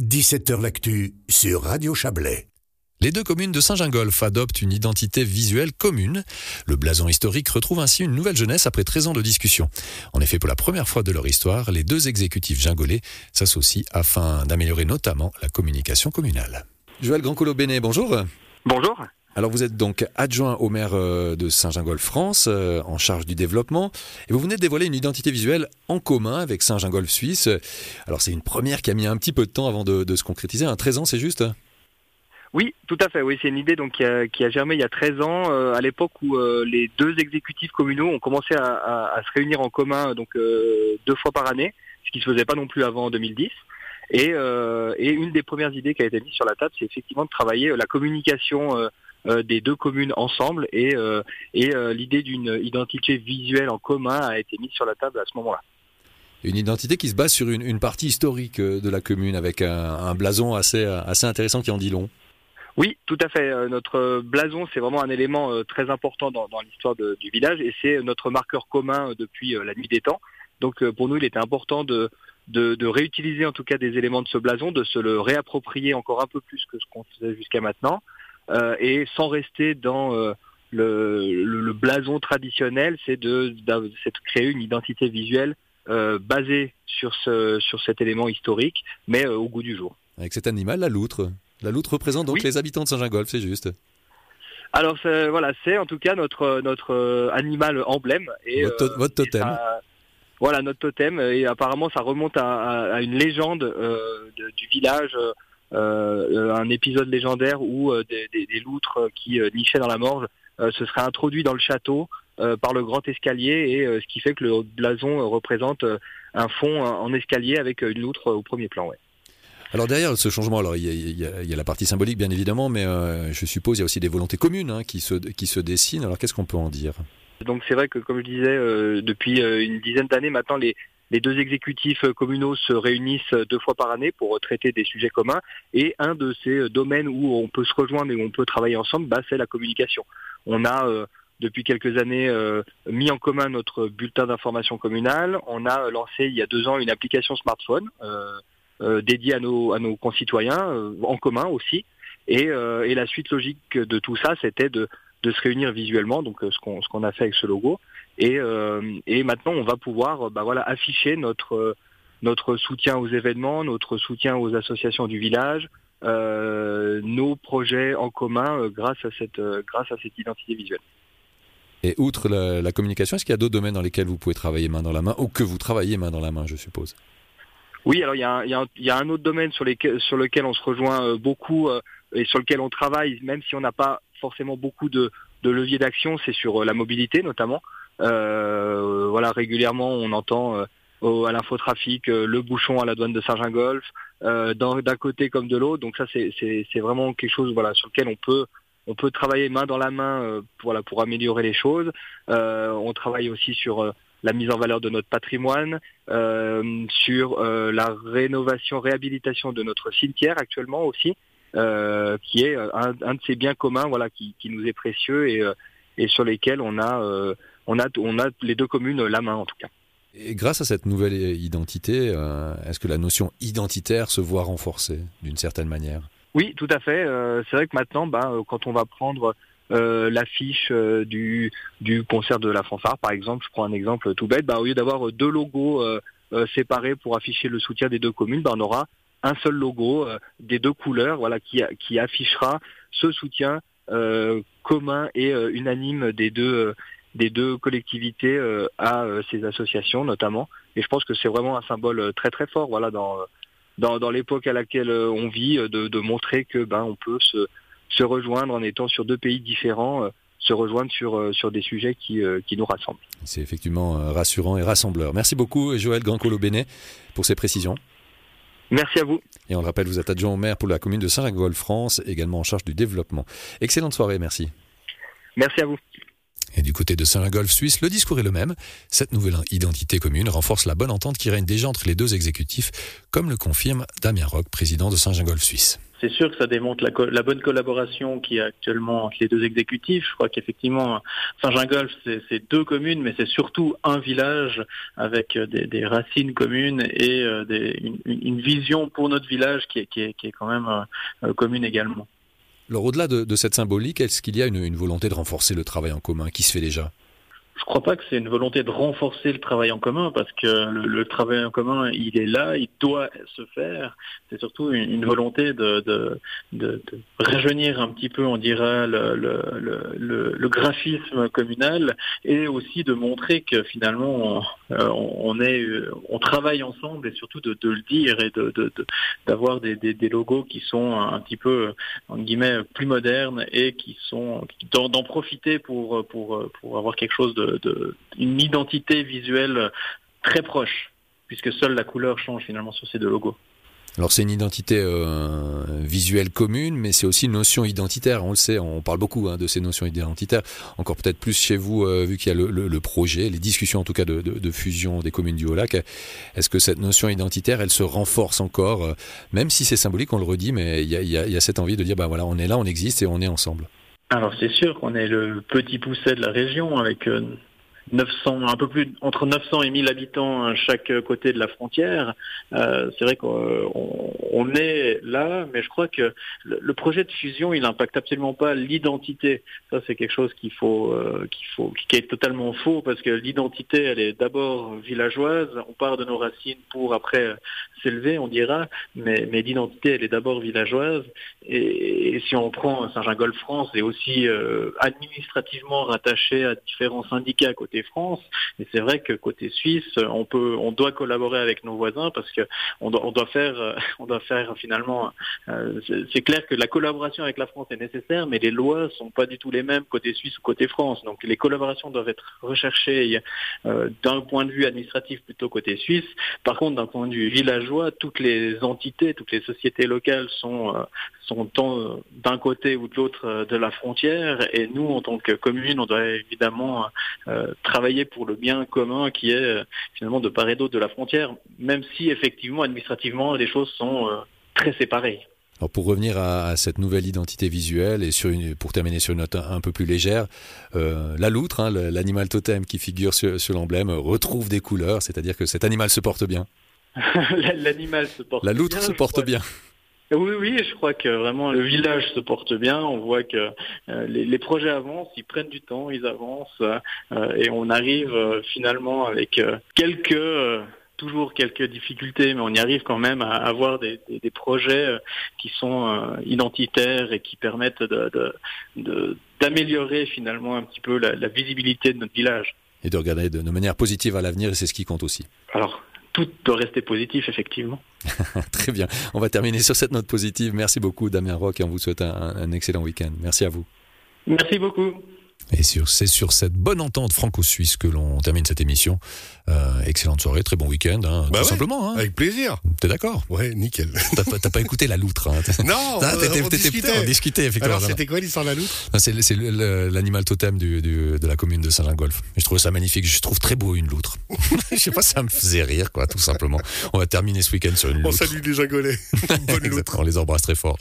17h L'actu sur Radio Chablais. Les deux communes de Saint-Gingolph adoptent une identité visuelle commune. Le blason historique retrouve ainsi une nouvelle jeunesse après 13 ans de discussion. En effet, pour la première fois de leur histoire, les deux exécutifs gingolais s'associent afin d'améliorer notamment la communication communale. Joël Grancolo-Bénet, bonjour. Bonjour. Alors vous êtes donc adjoint au maire euh, de Saint-Gingolph France, euh, en charge du développement, et vous venez de dévoiler une identité visuelle en commun avec Saint-Gingolph Suisse. Alors c'est une première qui a mis un petit peu de temps avant de, se concrétiser, un 13 ans c'est juste? Oui, tout à fait. Oui, c'est une idée donc qui a, germé il y a 13 ans, euh, à l'époque où les deux exécutifs communaux ont commencé à, se réunir en commun donc deux fois par année, ce qui se faisait pas non plus avant 2010. Et, une des premières idées qui a été mise sur la table, c'est effectivement de travailler la communication des deux communes ensemble et, euh, et euh, l'idée d'une identité visuelle en commun a été mise sur la table à ce moment-là. Une identité qui se base sur une, partie historique de la commune avec un, blason assez, assez intéressant qui en dit long. Oui, tout à fait. Notre blason, c'est vraiment un élément très important dans, l'histoire du village et c'est notre marqueur commun depuis la nuit des temps. Donc pour nous, il était important de, de, de, réutiliser en tout cas des éléments de ce blason, de se le réapproprier encore un peu plus que ce qu'on faisait jusqu'à maintenant, euh, et sans rester dans euh, le, le, blason traditionnel, c'est de, de, créer une identité visuelle euh, basée sur, ce, sur cet élément historique, mais au goût du jour. Avec cet animal, la loutre. La loutre représente donc les habitants de Saint-Gingolph, c'est juste. Alors voilà, c'est en tout cas notre notre animal emblème et votre, totem. voilà notre totem et apparemment ça remonte à, à, une légende du village euh, un épisode légendaire où euh, des, des, loutres qui euh, nichaient dans la morge se seraient introduits dans le château par le grand escalier et ce qui fait que le blason représente un fond en escalier avec une loutre au premier plan. Ouais. Alors derrière ce changement, alors il y, a, la partie symbolique bien évidemment, mais je suppose il y a aussi des volontés communes hein, qui, se, qui se dessinent. Alors qu'est-ce qu'on peut en dire? Donc c'est vrai que comme je disais, depuis une dizaine d'années maintenant, les, les deux exécutifs communaux se réunissent deux fois par année pour traiter des sujets communs. Et un de ces domaines où on peut se rejoindre et où on peut travailler ensemble, bah, c'est la communication. On a euh, depuis quelques années euh, mis en commun notre bulletin d'information communale. On a lancé il y a deux ans une application smartphone euh, dédiée à nos, à nos concitoyens, en commun aussi. Et, et, la suite logique de tout ça, c'était de, de, se réunir visuellement, donc ce qu'on ce qu'on a fait avec ce logo, et, euh, et maintenant, on va pouvoir bah, voilà, afficher notre, notre soutien aux événements, notre soutien aux associations du village, euh, nos projets en commun euh, grâce, à cette, grâce à cette identité visuelle. Et outre la, communication, est-ce qu'il y a d'autres domaines dans lesquels vous pouvez travailler main dans la main, ou que vous travaillez main dans la main, je suppose? Oui, alors il y, a, il, y a un, autre domaine sur, lesquels, sur lequel on se rejoint beaucoup et sur lequel on travaille, même si on n'a pas forcément beaucoup de, de leviers d'action, c'est sur la mobilité notamment. Euh, voilà, régulièrement, on entend euh, à l'infotrafic euh, le bouchon à la douane de Saint-Gingolph, d'un côté comme de l'autre. Donc ça, c'est vraiment quelque chose voilà, sur lequel on peut on peut travailler main dans la main voilà, pour améliorer les choses. on travaille aussi sur la mise en valeur de notre patrimoine, sur la rénovation, réhabilitation de notre cimetière actuellement aussi, qui est un, de ces biens communs voilà, qui, qui nous est précieux et, et sur lesquels on a on a, on a les deux communes la main en tout cas. Et grâce à cette nouvelle identité, euh, est-ce que la notion identitaire se voit renforcée d'une certaine manière? Oui, tout à fait. Euh, c'est vrai que maintenant, euh, quand on va prendre l'affiche du, du concert de la fanfare, par exemple, je prends un exemple tout bête, bah, au lieu d'avoir deux logos séparés pour afficher le soutien des deux communes, bah, on aura un seul logo des deux couleurs voilà, qui, qui affichera ce soutien commun et unanime des deux des deux collectivités euh, à euh, ces associations notamment. Et je pense que c'est vraiment un symbole euh, très très fort, voilà, dans dans, dans l'époque à laquelle on vit, de, de montrer que ben on peut se se rejoindre en étant sur deux pays différents se rejoindre sur, sur des sujets qui, qui nous rassemblent. C'est effectivement rassurant et rassembleur. Merci beaucoup Joël Grancolo-Bénet pour ces précisions. Merci à vous. Et on le rappelle, vous êtes adjoint au maire pour la commune de Saint-Gingolph, France, également en charge du développement. Excellente soirée, merci. Merci à vous. Et du côté de Saint-Golf Suisse, le discours est le même. Cette nouvelle identité commune renforce la bonne entente qui règne déjà entre les deux exécutifs, comme le confirme Damien Roch, président de Saint-Gingolf Suisse. c'est sûr que ça démontre la, bonne collaboration qui est actuellement entre les deux exécutifs. Je crois qu'effectivement, Saint-Gingolf, c'est deux communes, mais c'est surtout un village avec des, racines communes et euh, une, vision pour notre village qui est, quand même euh, commune également. Alors au-delà de, cette symbolique, est-ce qu'il y a une volonté de renforcer le travail en commun qui se fait déjà? Je crois pas que c'est une volonté de renforcer le travail en commun parce que le, travail en commun, il est là, il doit se faire. C'est surtout une, volonté de, de, de, de, rajeunir un petit peu, on dirait, le, le, le, graphisme communal et aussi de montrer que finalement on, euh, est, on travaille ensemble et surtout de, le dire et de d'avoir des, des, des, logos qui sont un petit peu en guillemets plus modernes et qui sont d'en profiter pour pour pour avoir quelque chose de de, une identité visuelle très proche, puisque seule la couleur change finalement sur ces deux logos. Alors c'est une identité euh, visuelle commune, mais c'est aussi une notion identitaire. On le sait, on parle beaucoup hein, de ces notions identitaires. Encore peut-être plus chez vous, euh, vu qu'il y a le, projet, les discussions en tout cas de, fusion des communes du Haut-Lac. Est-ce que cette notion identitaire, elle se renforce encore, euh, même si c'est symbolique, on le redit, mais il y a, cette envie de dire, bah voilà, on est là, on existe et on est ensemble. Alors c'est sûr qu'on est le petit pousset de la région avec 900, un peu plus entre 900 et 1000 habitants à chaque côté de la frontière. Euh, c'est vrai qu'on est là, mais je crois que le, projet de fusion, il n'impacte absolument pas l'identité. Ça, c'est quelque chose qu'il faut, euh, qu'il faut, qui est totalement faux parce que l'identité, elle est d'abord villageoise. On part de nos racines pour après s'élever, on dira, mais, mais l'identité, elle est d'abord villageoise. Et, si on prend Saint-Gingolf-France, c'est aussi euh, administrativement rattaché à différents syndicats côté France. Et c'est vrai que côté Suisse, on doit collaborer avec nos voisins parce que on doit, euh, faire finalement. Euh, c'est clair que la collaboration avec la France est nécessaire, mais les lois sont pas du tout les mêmes côté Suisse ou côté France. Donc les collaborations doivent être recherchées d'un point de vue administratif plutôt côté Suisse. Par contre, d'un point de vue toutes les entités, toutes les sociétés locales sont sont d'un côté ou de l'autre de la frontière. Et nous, en tant que commune, on doit évidemment travailler pour le bien commun qui est euh, finalement de part et d'autre de la frontière, même si effectivement administrativement les choses sont euh, très séparées. Alors pour revenir à, cette nouvelle identité visuelle et pour terminer sur une note un, peu plus légère, euh, la loutre, hein, l'animal totem qui figure sur, l'emblème, retrouve des couleurs, c'est-à-dire que cet animal se porte bien. L'animal se porte La loutre se porte bien. Oui, oui, je crois que vraiment le village se porte bien. On voit que euh, les, projets avancent, ils prennent du temps, ils avancent, euh, et on arrive euh, finalement avec quelques toujours quelques difficultés, mais on y arrive quand même à avoir des, projets qui sont identitaires et qui permettent d'améliorer finalement un petit peu la, la, visibilité de notre village. Et de regarder de, de manière positive à l'avenir, et c'est ce qui compte aussi. Alors, tout doit rester positif, effectivement. Très bien. On va terminer sur cette note positive. Merci beaucoup, Damien Rock, et on vous souhaite un excellent week-end. Merci à vous. Merci beaucoup. Et c'est sur cette bonne entente franco-suisse que l'on termine cette émission. Euh, excellente soirée, très bon week-end, hein, bah tout simplement. Hein. Avec plaisir. T'es d'accord? Ouais, nickel. T'as pas, écouté la loutre hein. Non, ah, on, discutait. on discutait. effectivement. Alors c'était quoi l'histoire de la loutre? C'est l'animal totem du, de la commune de Saint-Gingolf. Je trouve ça magnifique, je trouve très beau une loutre. je sais pas, ça me faisait rire, quoi, tout simplement. On va terminer ce week-end sur une loutre. On salue les Gingolais. Bonne loutre. On les embrasse très fort.